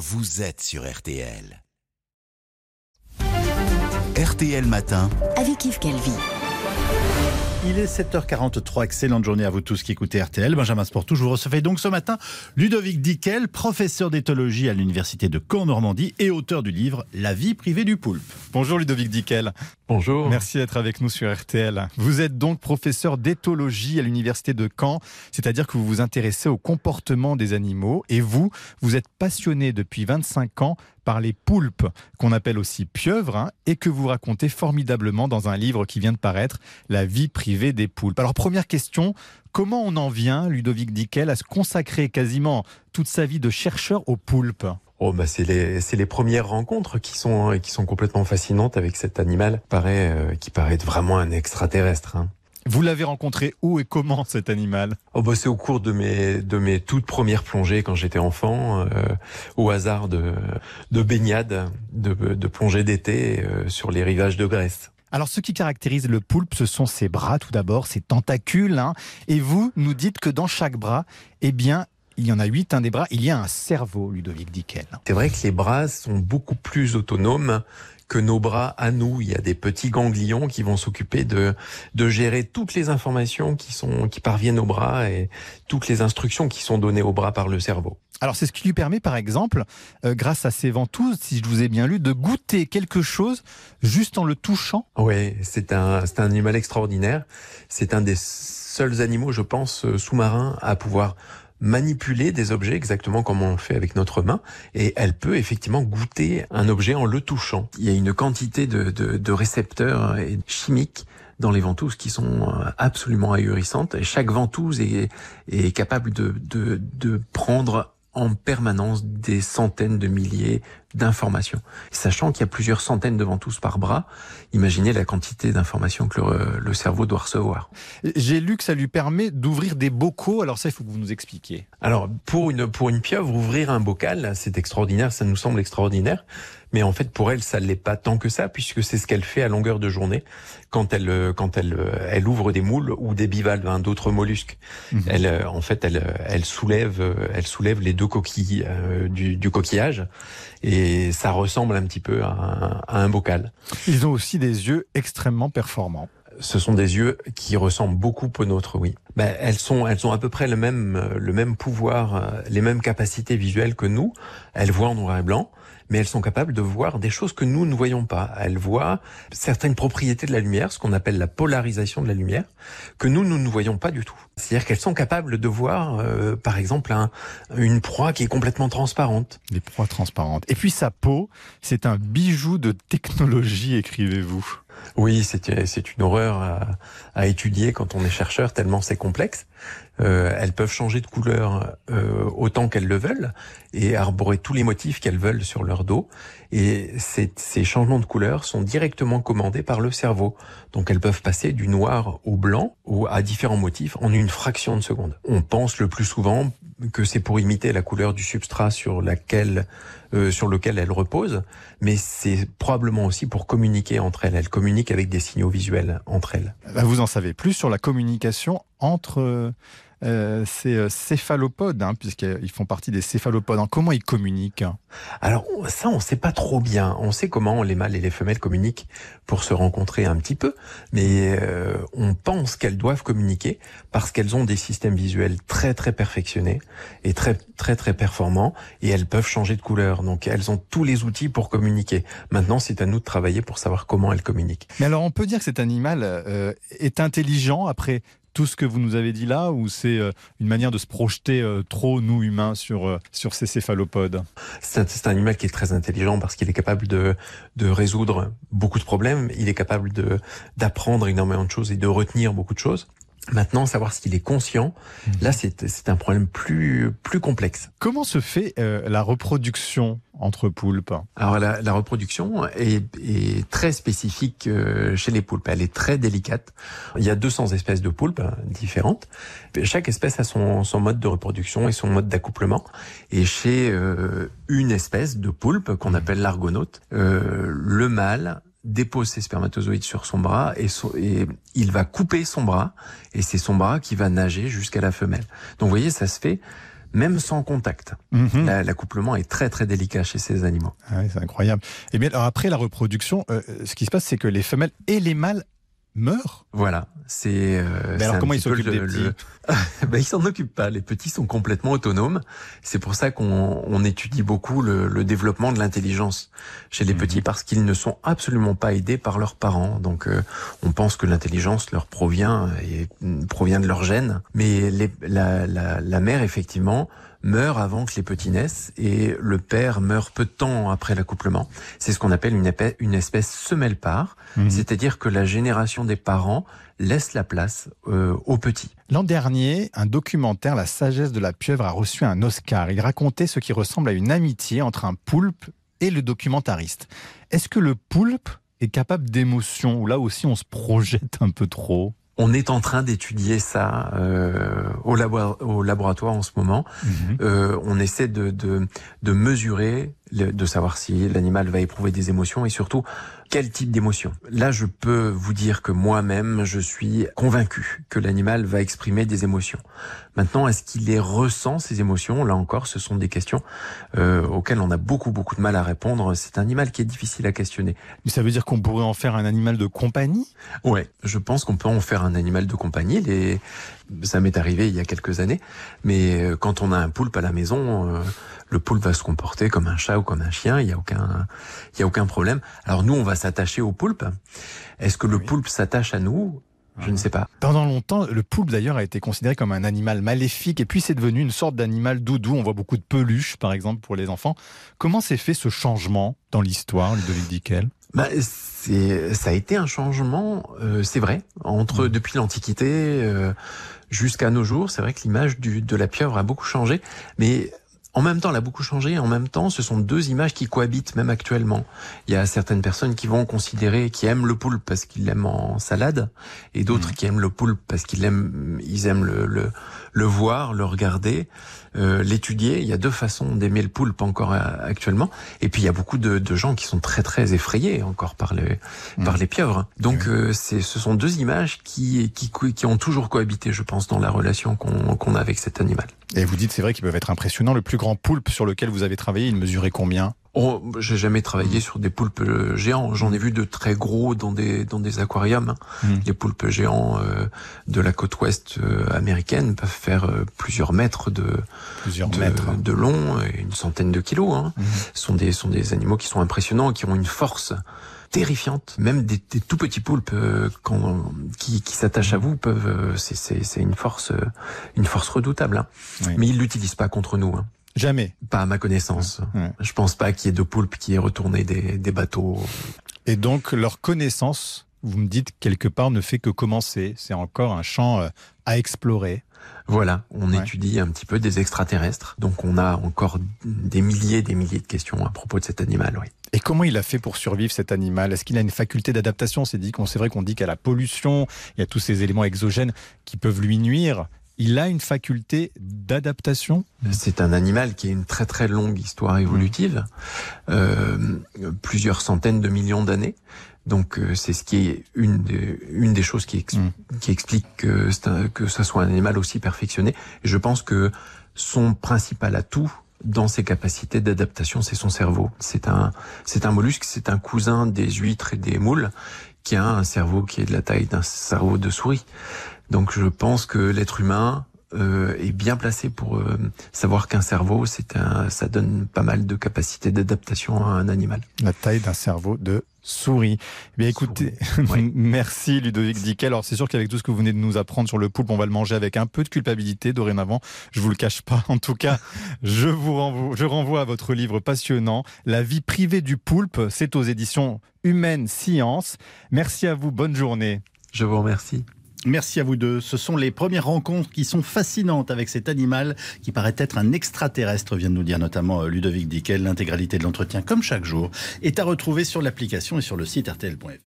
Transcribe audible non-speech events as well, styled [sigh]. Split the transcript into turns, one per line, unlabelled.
vous êtes sur RTL. RTL Matin.
avec Yves Calvi.
Il est 7h43, excellente journée à vous tous qui écoutez RTL. Benjamin Sportou, je vous recevais donc ce matin Ludovic Dickel, professeur d'éthologie à l'université de Caen-Normandie et auteur du livre La vie privée du poulpe. Bonjour Ludovic Dickel.
Bonjour.
Merci d'être avec nous sur RTL. Vous êtes donc professeur d'éthologie à l'université de Caen, c'est-à-dire que vous vous intéressez au comportement des animaux et vous, vous êtes passionné depuis 25 ans par les poulpes, qu'on appelle aussi pieuvres, hein, et que vous racontez formidablement dans un livre qui vient de paraître, La vie privée des poulpes. Alors première question, comment on en vient, Ludovic Dickel, à se consacrer quasiment toute sa vie de chercheur aux poulpes?
Oh bah c'est les c'est les premières rencontres qui sont qui sont complètement fascinantes avec cet animal paraît euh, qui paraît être vraiment un extraterrestre. Hein.
Vous l'avez rencontré où et comment cet animal?
Oh bah c'est au cours de mes de mes toutes premières plongées quand j'étais enfant, euh, au hasard de de baignade, de, de plongée d'été euh, sur les rivages de Grèce.
Alors, ce qui caractérise le poulpe, ce sont ses bras, tout d'abord, ses tentacules. Hein. Et vous nous dites que dans chaque bras, eh bien, il y en a huit, un des bras, il y a un cerveau, Ludovic Dickel.
C'est vrai que les bras sont beaucoup plus autonomes que nos bras à nous. Il y a des petits ganglions qui vont s'occuper de, de gérer toutes les informations qui sont, qui parviennent aux bras et toutes les instructions qui sont données aux bras par le cerveau.
Alors c'est ce qui lui permet par exemple, euh, grâce à ses ventouses, si je vous ai bien lu, de goûter quelque chose juste en le touchant.
Oui, c'est un, c'est un animal extraordinaire. C'est un des seuls animaux, je pense, euh, sous-marins à pouvoir manipuler des objets exactement comme on le fait avec notre main et elle peut effectivement goûter un objet en le touchant. Il y a une quantité de, de, récepteurs chimiques dans les ventouses qui sont euh, absolument ahurissantes et chaque ventouse est, est capable de, de, de prendre en permanence des centaines de milliers d'informations. Sachant qu'il y a plusieurs centaines de ventouses par bras, imaginez la quantité d'informations que le, le, cerveau doit recevoir.
J'ai lu que ça lui permet d'ouvrir des bocaux, alors ça il faut que vous nous expliquiez.
Alors pour une, pour une pieuvre, ouvrir un bocal, c'est extraordinaire, ça nous semble extraordinaire, mais en fait pour elle ça l'est pas tant que ça, puisque c'est ce qu'elle fait à longueur de journée quand elle, quand elle, elle ouvre des moules ou des bivalves, hein, d'autres mollusques. Mmh. Elle, en fait, elle, elle soulève, elle soulève les deux coquilles euh, du, du coquillage et ça ressemble un petit peu à un, à un, bocal.
Ils ont aussi des yeux extrêmement performants.
Ce sont des yeux qui ressemblent beaucoup aux nôtres, oui. Ben, elles sont, elles ont à peu près le même, le même pouvoir, les mêmes capacités visuelles que nous. Elles voient en noir et blanc mais elles sont capables de voir des choses que nous ne voyons pas. Elles voient certaines propriétés de la lumière, ce qu'on appelle la polarisation de la lumière, que nous, nous ne voyons pas du tout. C'est-à-dire qu'elles sont capables de voir, euh, par exemple, un, une proie qui est complètement transparente.
Des proies transparentes. Et puis sa peau, c'est un bijou de technologie, écrivez-vous.
Oui, c'est une horreur à, à, étudier quand on est chercheur, tellement c'est complexe. Euh, elles peuvent changer de couleur euh, autant qu'elles le veulent et arborer tous les motifs qu'elles veulent sur leur dos. Et ces, ces changements de couleur sont directement commandés par le cerveau. Donc elles peuvent passer du noir au blanc ou à différents motifs en une fraction de seconde. On pense le plus souvent que c'est pour imiter la couleur du substrat sur euh, lequel elles reposent, mais c'est probablement aussi pour communiquer entre elles. Elles communiquent avec des signaux visuels entre elles.
Vous en savez plus sur la communication entre euh, ces euh, céphalopodes, hein, puisqu'ils font partie des céphalopodes. Comment ils communiquent?
Alors ça, on ne sait pas trop bien. On sait comment les mâles et les femelles communiquent pour se rencontrer un petit peu, mais euh, on pense qu'elles doivent communiquer parce qu'elles ont des systèmes visuels très très perfectionnés et très très très performants, et elles peuvent changer de couleur. Donc elles ont tous les outils pour communiquer. Maintenant, c'est à nous de travailler pour savoir comment elles communiquent.
Mais alors, on peut dire que cet animal euh, est intelligent après tout ce que vous nous avez dit là ou c'est euh, une manière de se projeter euh, trop, nous humains, sur, euh, sur ces céphalopodes
C'est un, un, animal qui est très intelligent parce qu'il est capable de, de résoudre beaucoup de problèmes, il est capable d'apprendre énormément de choses et de retenir beaucoup de choses. Maintenant, savoir s'il est conscient, mmh. là, c'est un problème plus, plus complexe.
Comment se fait euh, la reproduction? Entre poulpes
Alors, la, la reproduction est, est, très spécifique euh, chez les poulpes. Elle est très délicate. Il y a 200 espèces de poulpes hein, différentes. Chaque espèce a son, son, mode de reproduction et son mode d'accouplement. Et chez euh, une espèce de poulpe qu'on appelle l'argonaute, euh, le mâle dépose ses spermatozoïdes sur son bras et, il va couper son bras et c'est son bras qui va nager jusqu'à la femelle. Donc vous voyez, ça se fait même sans contact.
Mhm.
La- L'accouplement est très très délicat chez ces animaux.
Ah oui, c'est incroyable. Et bien, alors après la reproduction, euh, ce qui se passe, c'est que les femelles et les mâles meurent.
Voilà, c'est. euh,
alors comment ils s'occupent
le-
des
le- [laughs] ben, Ils s'en occupent pas. Les petits sont complètement autonomes. C'est pour ça qu'on on étudie beaucoup le, le développement de l'intelligence chez les
Mhm.
petits parce qu'ils ne sont absolument pas aidés par leurs parents. Donc euh, on pense que l'intelligence leur provient et provient de leurs gènes, mais les- la, la, la mère effectivement meurt avant que les petits naissent et le père meurt peu de temps après l'accouplement. C'est ce qu'on appelle une, espèce semelle-part,
Mhm.
c'est-à-dire que la génération des parents laisse la place euh, aux petits.
L'an dernier, un documentaire, La sagesse de la pieuvre, a reçu un Oscar. Il racontait ce qui ressemble à une amitié entre un poulpe et le documentariste. Est-ce que le poulpe est capable d'émotion ou là aussi on se projette un peu trop?
On est en train d'étudier ça euh, au, labo- au laboratoire en ce moment. Euh, on essaie de, de, de mesurer, de savoir si l'animal va éprouver des émotions et surtout quel type d'émotion. Là, je peux vous dire que moi-même, je suis convaincu que l'animal va exprimer des émotions. Maintenant, est-ce qu'il les ressent, ces émotions? Là encore, ce sont des questions euh, auxquelles on a beaucoup, beaucoup de mal à répondre. C'est un animal qui est difficile à questionner.
Mais ça veut dire qu'on pourrait en faire un animal de compagnie?
Ouais, je pense qu'on peut en faire un animal de compagnie. Les... Ça m'est arrivé il y a quelques années, mais euh, quand on a un poulpe à la maison, euh, le poulpe va se comporter comme un chat ou comme un chien. Il y a aucun, il y a aucun problème. Alors nous, on va s'attacher au poulpe. Est-ce que le poulpe s'attache à nous? Je ne sais pas.
Pendant longtemps, le poulpe d'ailleurs a été considéré comme un animal maléfique et puis c'est devenu une sorte d'animal doudou. On voit beaucoup de peluches par exemple pour les enfants. Comment s'est fait ce changement dans l'histoire, Ludovic Dickel?
Bah, c'est, ça a été un changement, euh, c'est vrai, entre
Mhm.
depuis l'Antiquité euh, jusqu'à nos jours. C'est vrai que l'image du, de la pieuvre a beaucoup changé, mais en même temps, elle a beaucoup changé. En même temps, ce sont deux images qui cohabitent même actuellement. Il y a certaines personnes qui vont considérer, qui aiment le poulpe parce qu'ils l'aiment en salade, et d'autres
Mhm.
qui aiment le poulpe parce qu'ils aiment, ils aiment le, le, le voir, le regarder, euh, l'étudier. Il y a deux façons d'aimer le poulpe encore euh, actuellement. Et puis il y a beaucoup de, de gens qui sont très très effrayés encore par les
Mhm.
par les pieuvres. Donc euh, c'est ce sont deux images qui, qui qui ont toujours cohabité, je pense, dans la relation qu'on qu'on a avec cet animal.
Et vous dites c'est vrai qu'ils peuvent être impressionnants. Le plus grand poulpe sur lequel vous avez travaillé, il mesurait combien?
J'ai jamais travaillé sur des poulpes euh, géants. J'en ai vu de très gros dans des dans des aquariums.
Mhm.
Les poulpes géants euh, de la côte ouest euh, américaine peuvent faire euh, plusieurs mètres de
Plusieurs
de,
mètres.
de long, et une centaine de kilos. Hein.
Mhm.
Ce sont des, sont des animaux qui sont impressionnants, qui ont une force terrifiante. Même des, des tout petits poulpes euh, quand, qui, qui s'attachent à vous peuvent, euh, c'est, c'est, c'est une force, euh, une force redoutable. hein.
Oui.
Mais ils l'utilisent pas contre nous, hein.
Jamais.
pas à ma connaissance.
Ouais.
Je pense pas qu'il y ait de poulpes qui aient retourné des, des bateaux.
Et donc leur connaissance, vous me dites quelque part, ne fait que commencer. C'est encore un champ euh, à explorer.
Voilà, on
Ouais.
étudie un petit peu des extraterrestres. Donc on a encore des milliers, des milliers de questions à propos de cet animal. Oui.
Et comment il a fait pour survivre cet animal? Est-ce qu'il a une faculté d'adaptation? C'est dit qu'on c'est vrai qu'on dit qu'à la pollution, il y a tous ces éléments exogènes qui peuvent lui nuire. Il a une faculté d'adaptation
C'est un animal qui a une très très longue histoire évolutive, euh, plusieurs centaines de millions d'années. Donc euh, c'est ce qui est une des, une des choses qui, ex-
Mm.
qui explique que, un- que ça soit un animal aussi perfectionné. Et je pense que son principal atout dans ses capacités d'adaptation, c'est son cerveau. C'est un, c'est un mollusque, c'est un cousin des huîtres et des moules qui a un cerveau qui est de la taille d'un cerveau de souris. Donc je pense que l'être humain euh, est bien placé pour euh, savoir qu'un cerveau, c'est un, ça donne pas mal de capacités d'adaptation à un animal.
La taille d'un cerveau de souris. Eh Bien écoutez, [laughs] merci Ludovic Dickel. Alors c'est sûr qu'avec tout ce que vous venez de nous apprendre sur le poulpe, on va le manger avec un peu de culpabilité dorénavant. Je vous le cache pas. En tout cas, [laughs] je vous renvoie, je renvoie à votre livre passionnant, La vie privée du poulpe. C'est aux éditions Humaine Science. Merci à vous. Bonne journée.
Je vous remercie.
Merci à vous deux. Ce sont les premières rencontres qui sont fascinantes avec cet animal qui paraît être un extraterrestre, vient de nous dire notamment euh, Ludovic Dickel. L'intégralité de l'entretien, comme chaque jour, est à retrouver sur l'application et sur le site rtl.fr.